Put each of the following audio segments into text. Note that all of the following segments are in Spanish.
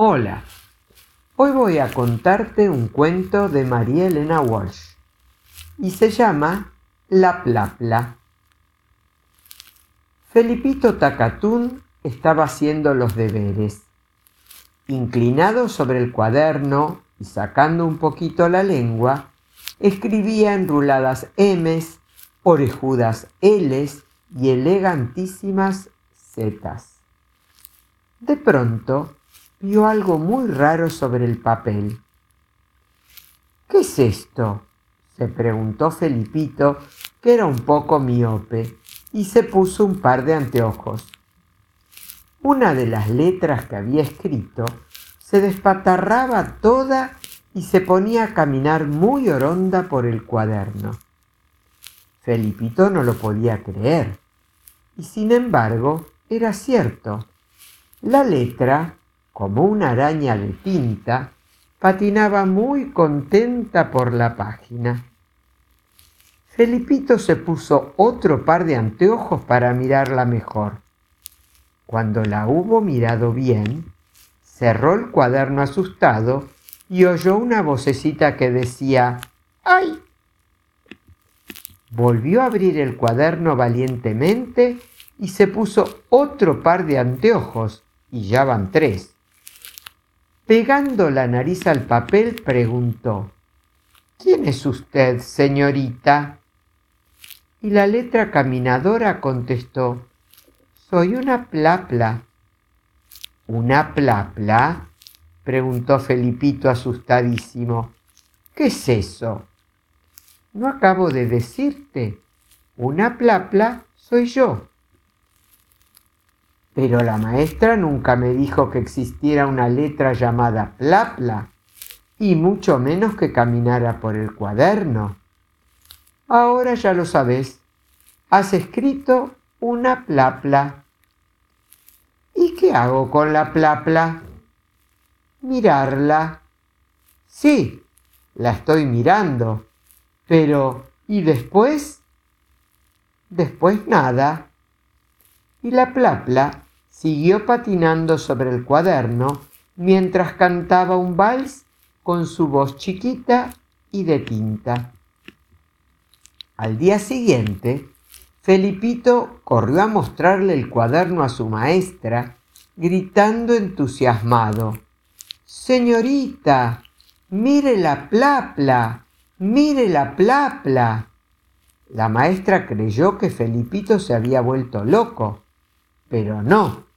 Hola, hoy voy a contarte un cuento de María Elena Walsh y se llama La Plapla. Felipito Tacatún estaba haciendo los deberes. Inclinado sobre el cuaderno y sacando un poquito la lengua, escribía enruladas M's, orejudas L's y elegantísimas Z's. De pronto, vio algo muy raro sobre el papel. ¿Qué es esto? se preguntó Felipito, que era un poco miope, y se puso un par de anteojos. Una de las letras que había escrito se despatarraba toda y se ponía a caminar muy oronda por el cuaderno. Felipito no lo podía creer, y sin embargo era cierto. La letra como una araña de tinta, patinaba muy contenta por la página. Felipito se puso otro par de anteojos para mirarla mejor. Cuando la hubo mirado bien, cerró el cuaderno asustado y oyó una vocecita que decía ¡Ay! Volvió a abrir el cuaderno valientemente y se puso otro par de anteojos, y ya van tres. Pegando la nariz al papel, preguntó, ¿Quién es usted, señorita? Y la letra caminadora contestó, Soy una plapla. ¿Una plapla? preguntó Felipito asustadísimo. ¿Qué es eso? No acabo de decirte. Una plapla soy yo. Pero la maestra nunca me dijo que existiera una letra llamada plapla, y mucho menos que caminara por el cuaderno. Ahora ya lo sabes. Has escrito una plapla. ¿Y qué hago con la plapla? Mirarla. Sí, la estoy mirando. Pero, ¿y después? Después nada. Y la plapla siguió patinando sobre el cuaderno mientras cantaba un vals con su voz chiquita y de tinta. Al día siguiente, Felipito corrió a mostrarle el cuaderno a su maestra, gritando entusiasmado. Señorita, mire la plapla, mire la plapla. La maestra creyó que Felipito se había vuelto loco, pero no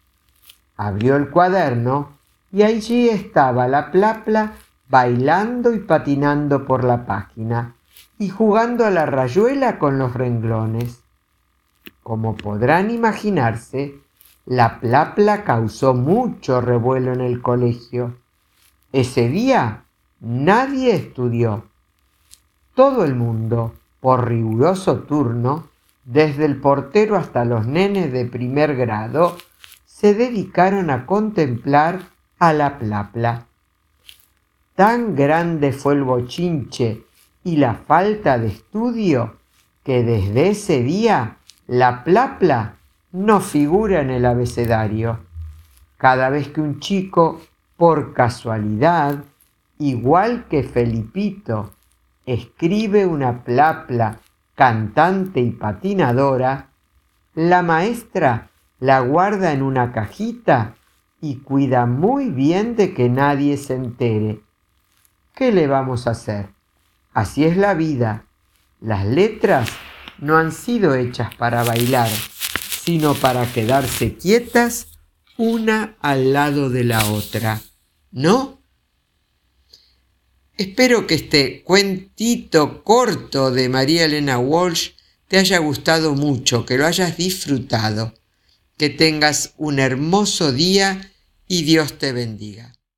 abrió el cuaderno y allí estaba la plapla bailando y patinando por la página y jugando a la rayuela con los renglones. Como podrán imaginarse, la plapla causó mucho revuelo en el colegio. Ese día nadie estudió. Todo el mundo, por riguroso turno, desde el portero hasta los nenes de primer grado, se dedicaron a contemplar a la plapla. Tan grande fue el bochinche y la falta de estudio que desde ese día la plapla no figura en el abecedario. Cada vez que un chico, por casualidad, igual que Felipito, escribe una plapla cantante y patinadora, la maestra la guarda en una cajita y cuida muy bien de que nadie se entere. ¿Qué le vamos a hacer? Así es la vida. Las letras no han sido hechas para bailar, sino para quedarse quietas una al lado de la otra. ¿No? Espero que este cuentito corto de María Elena Walsh te haya gustado mucho, que lo hayas disfrutado. Que tengas un hermoso día y Dios te bendiga.